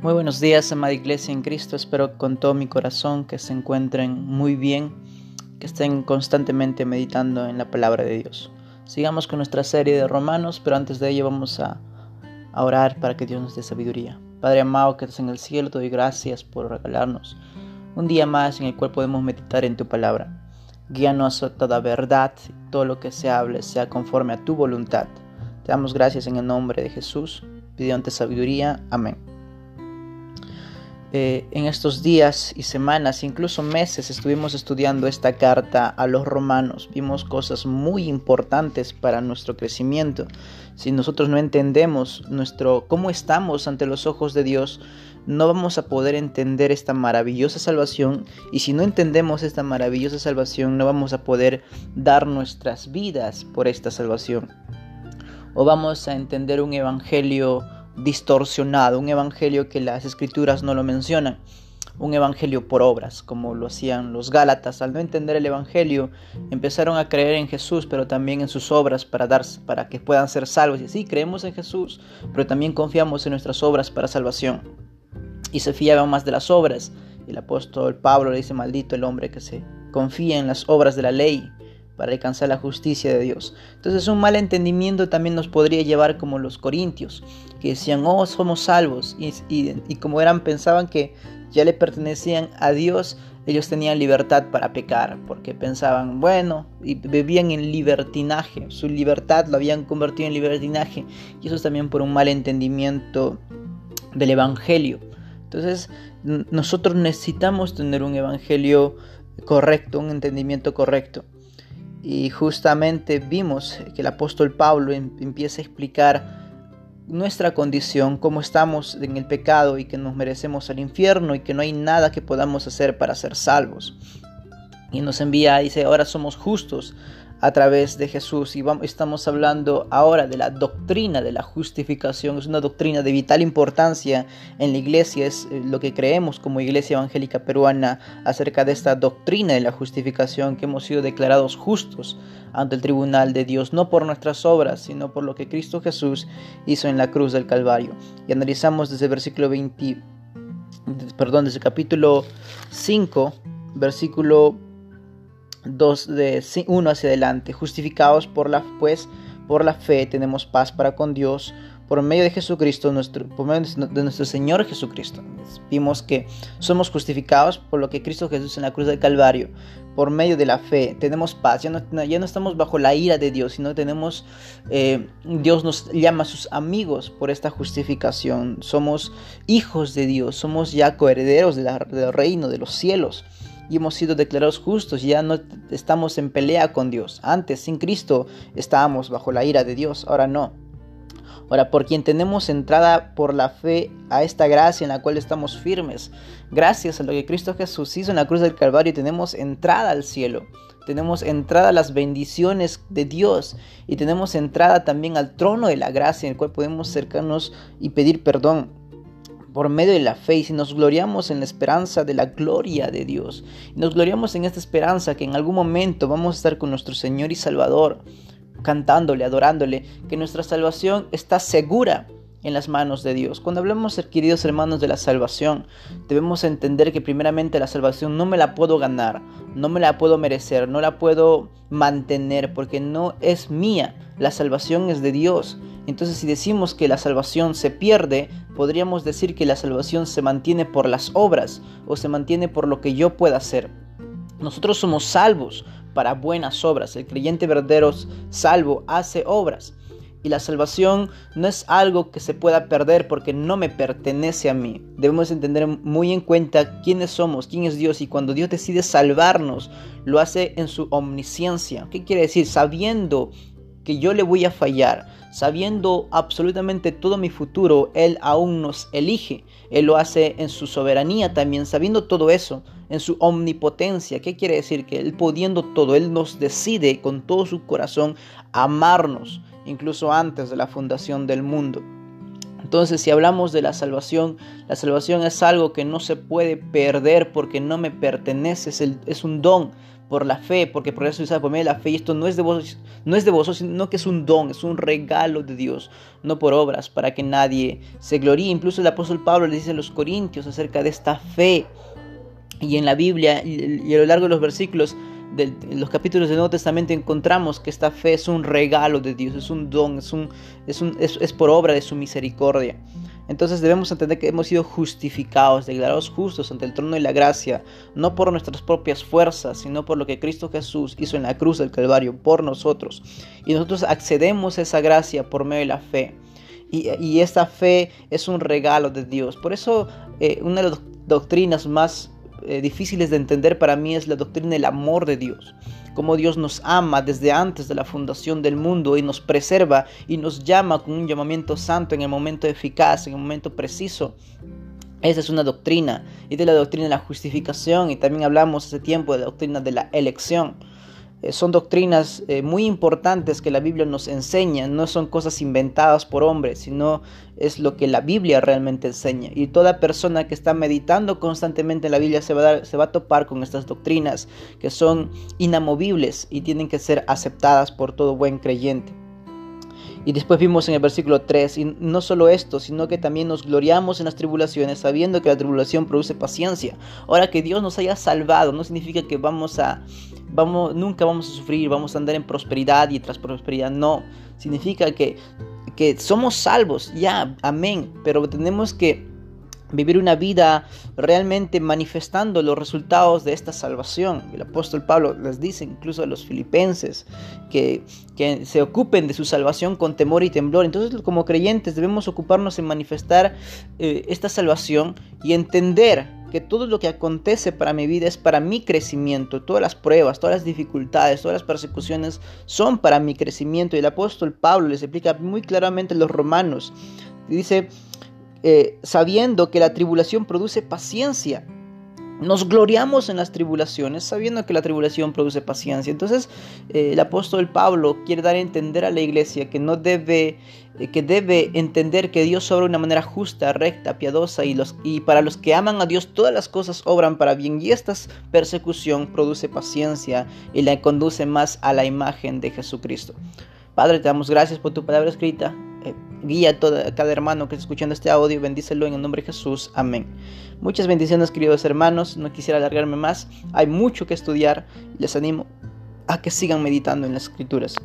Muy buenos días, amada iglesia en Cristo. Espero con todo mi corazón que se encuentren muy bien, que estén constantemente meditando en la palabra de Dios. Sigamos con nuestra serie de Romanos, pero antes de ello vamos a, orar para que Dios nos dé sabiduría. Padre amado que estás en el cielo, te doy gracias por regalarnos un día más en el cual podemos meditar en tu palabra. Guíanos a toda verdad, todo lo que se hable sea conforme a tu voluntad. Te damos gracias en el nombre de Jesús, pidiéndote sabiduría. Amén. Eh, en estos días y semanas, incluso meses, estuvimos estudiando esta carta a los romanos. Vimos cosas muy importantes para nuestro crecimiento. Si nosotros no entendemos nuestro cómo estamos ante los ojos de Dios, no vamos a poder entender esta maravillosa salvación. Y si no entendemos esta maravillosa salvación, no vamos a poder dar nuestras vidas por esta salvación. O vamos a entender un evangelio distorsionado, un evangelio que las escrituras no lo mencionan, un evangelio por obras, como lo hacían los Gálatas. Al no entender el evangelio, empezaron a creer en Jesús, pero también en sus obras para, dar, para que puedan ser salvos. Y sí, creemos en Jesús, pero también confiamos en nuestras obras para salvación. Y se fiaban más de las obras. El apóstol Pablo le dice, maldito el hombre que se confía en las obras de la ley para alcanzar la justicia de Dios. Entonces un mal entendimiento también nos podría llevar como los corintios, que decían, oh, somos salvos, y, y, como eran, pensaban que ya le pertenecían a Dios, ellos tenían libertad para pecar, porque pensaban, bueno, y vivían en libertinaje, su libertad lo habían convertido en libertinaje, y eso es también por un mal entendimiento del Evangelio. Entonces, nosotros necesitamos tener un Evangelio correcto, un entendimiento correcto. Y justamente vimos que el apóstol Pablo em, empieza a explicar nuestra condición, cómo estamos en el pecado y que nos merecemos el infierno y que no hay nada que podamos hacer para ser salvos. Y nos envía, dice, ahora somos justos a través de Jesús. Y vamos, estamos hablando ahora de la doctrina de la justificación. Es una doctrina de vital importancia en la iglesia. Es eh, lo que creemos como iglesia evangélica peruana acerca de esta doctrina de la justificación, que hemos sido declarados justos ante el tribunal de Dios, no por nuestras obras, sino por lo que Cristo Jesús hizo en la cruz del Calvario. Y analizamos desde el versículo 20, perdón, desde el capítulo 5, versículo 2 de 1 hacia adelante, justificados por la pues por la fe tenemos paz para con Dios por medio de Jesucristo, nuestro, por medio de nuestro Señor Jesucristo. Vimos que somos justificados por lo que Cristo Jesús en la cruz del Calvario, por medio de la fe, tenemos paz, ya no, ya no estamos bajo la ira de Dios, sino tenemos, eh, Dios nos llama a sus amigos por esta justificación, somos hijos de Dios, somos ya coherederos del reino de los cielos y hemos sido declarados justos, ya no estamos en pelea con Dios. Antes, sin Cristo, estábamos bajo la ira de Dios, ahora no. Ahora, por quien tenemos entrada por la fe a esta gracia en la cual estamos firmes, gracias a lo que Cristo Jesús hizo en la cruz del Calvario, tenemos entrada al cielo, tenemos entrada a las bendiciones de Dios y tenemos entrada también al trono de la gracia en el cual podemos acercarnos y pedir perdón por medio de la fe y si nos gloriamos en la esperanza de la gloria de Dios, nos gloriamos en esta esperanza que en algún momento vamos a estar con nuestro Señor y Salvador, cantándole, adorándole, que nuestra salvación está segura en las manos de Dios. Cuando hablamos, queridos hermanos, de la salvación, debemos entender que primeramente la salvación no me la puedo ganar, no me la puedo merecer, no la puedo mantener, porque no es mía, la salvación es de Dios. Entonces si decimos que la salvación se pierde, podríamos decir que la salvación se mantiene por las obras o se mantiene por lo que yo pueda hacer. Nosotros somos salvos para buenas obras. El creyente verdadero salvo hace obras. Y la salvación no es algo que se pueda perder porque no me pertenece a mí. Debemos entender muy en cuenta quiénes somos, quién es Dios y cuando Dios decide salvarnos, lo hace en su omnisciencia. ¿Qué quiere decir? Sabiendo que yo le voy a fallar, sabiendo absolutamente todo mi futuro, Él aún nos elige. Él lo hace en su soberanía también, sabiendo todo eso, en su omnipotencia. ¿Qué quiere decir? Que Él pudiendo todo, Él nos decide con todo su corazón amarnos, incluso antes de la fundación del mundo. Entonces, si hablamos de la salvación, la salvación es algo que no se puede perder porque no me pertenece, es, un don por la fe, porque por eso se por medio de la fe, y esto no es, de vos, no es de vosotros, sino que es un don, es un regalo de Dios, no por obras, para que nadie se gloríe. Incluso el apóstol Pablo le dice a los corintios acerca de esta fe, y en la Biblia y a lo largo de los versículos, de los capítulos del Nuevo Testamento encontramos que esta fe es un regalo de Dios, es un don, es, un, es, un, es, por obra de su misericordia. Entonces debemos entender que hemos sido justificados, declarados justos ante el trono de la gracia, no por nuestras propias fuerzas, sino por lo que Cristo Jesús hizo en la cruz del Calvario por nosotros. Y nosotros accedemos a esa gracia por medio de la fe. Y, y esta fe es un regalo de Dios. Por eso eh, una de las doctrinas más eh, difíciles de entender para mí es la doctrina del amor de Dios. Cómo Dios nos ama desde antes de la fundación del mundo y nos preserva y nos llama con un llamamiento santo en el momento eficaz, en el momento preciso. Esa es una doctrina y de la doctrina de la justificación y también hablamos hace tiempo de la doctrina de la elección. Eh, son doctrinas eh, muy importantes que la Biblia nos enseña, no son cosas inventadas por hombres, sino es lo que la Biblia realmente enseña. Y toda persona que está meditando constantemente en la Biblia se va a, se va a topar con estas doctrinas que son inamovibles y tienen que ser aceptadas por todo buen creyente. Y después vimos en el versículo 3, y no solo esto, sino que también nos gloriamos en las tribulaciones, sabiendo que la tribulación produce paciencia. Ahora que Dios nos haya salvado, no significa que vamos a, vamos, nunca vamos a sufrir, vamos a andar en prosperidad y tras prosperidad. No, significa que, que somos salvos, ya, amén, pero tenemos que vivir una vida realmente manifestando los resultados de esta salvación. El apóstol Pablo les dice incluso a los filipenses que, que, se ocupen de su salvación con temor y temblor. Entonces como creyentes debemos ocuparnos en manifestar eh, esta salvación y entender que todo lo que acontece para mi vida es para mi crecimiento. Todas las pruebas, todas las dificultades, todas las persecuciones son para mi crecimiento. Y el apóstol Pablo les explica muy claramente a los romanos. Dice, eh, sabiendo que la tribulación produce paciencia. Nos gloriamos en las tribulaciones sabiendo que la tribulación produce paciencia. Entonces eh, el apóstol Pablo quiere dar a entender a la iglesia que no debe, eh, que debe entender que Dios obra de una manera justa, recta, piadosa y, los, y para los que aman a Dios todas las cosas obran para bien y esta persecución produce paciencia y la conduce más a la imagen de Jesucristo. Padre, te damos gracias por tu palabra escrita. Eh, guía a, cada hermano que está escuchando este audio, bendícelo en el nombre de Jesús, amén. Muchas bendiciones queridos hermanos, no quisiera alargarme más, hay mucho que estudiar, les animo a que sigan meditando en las escrituras.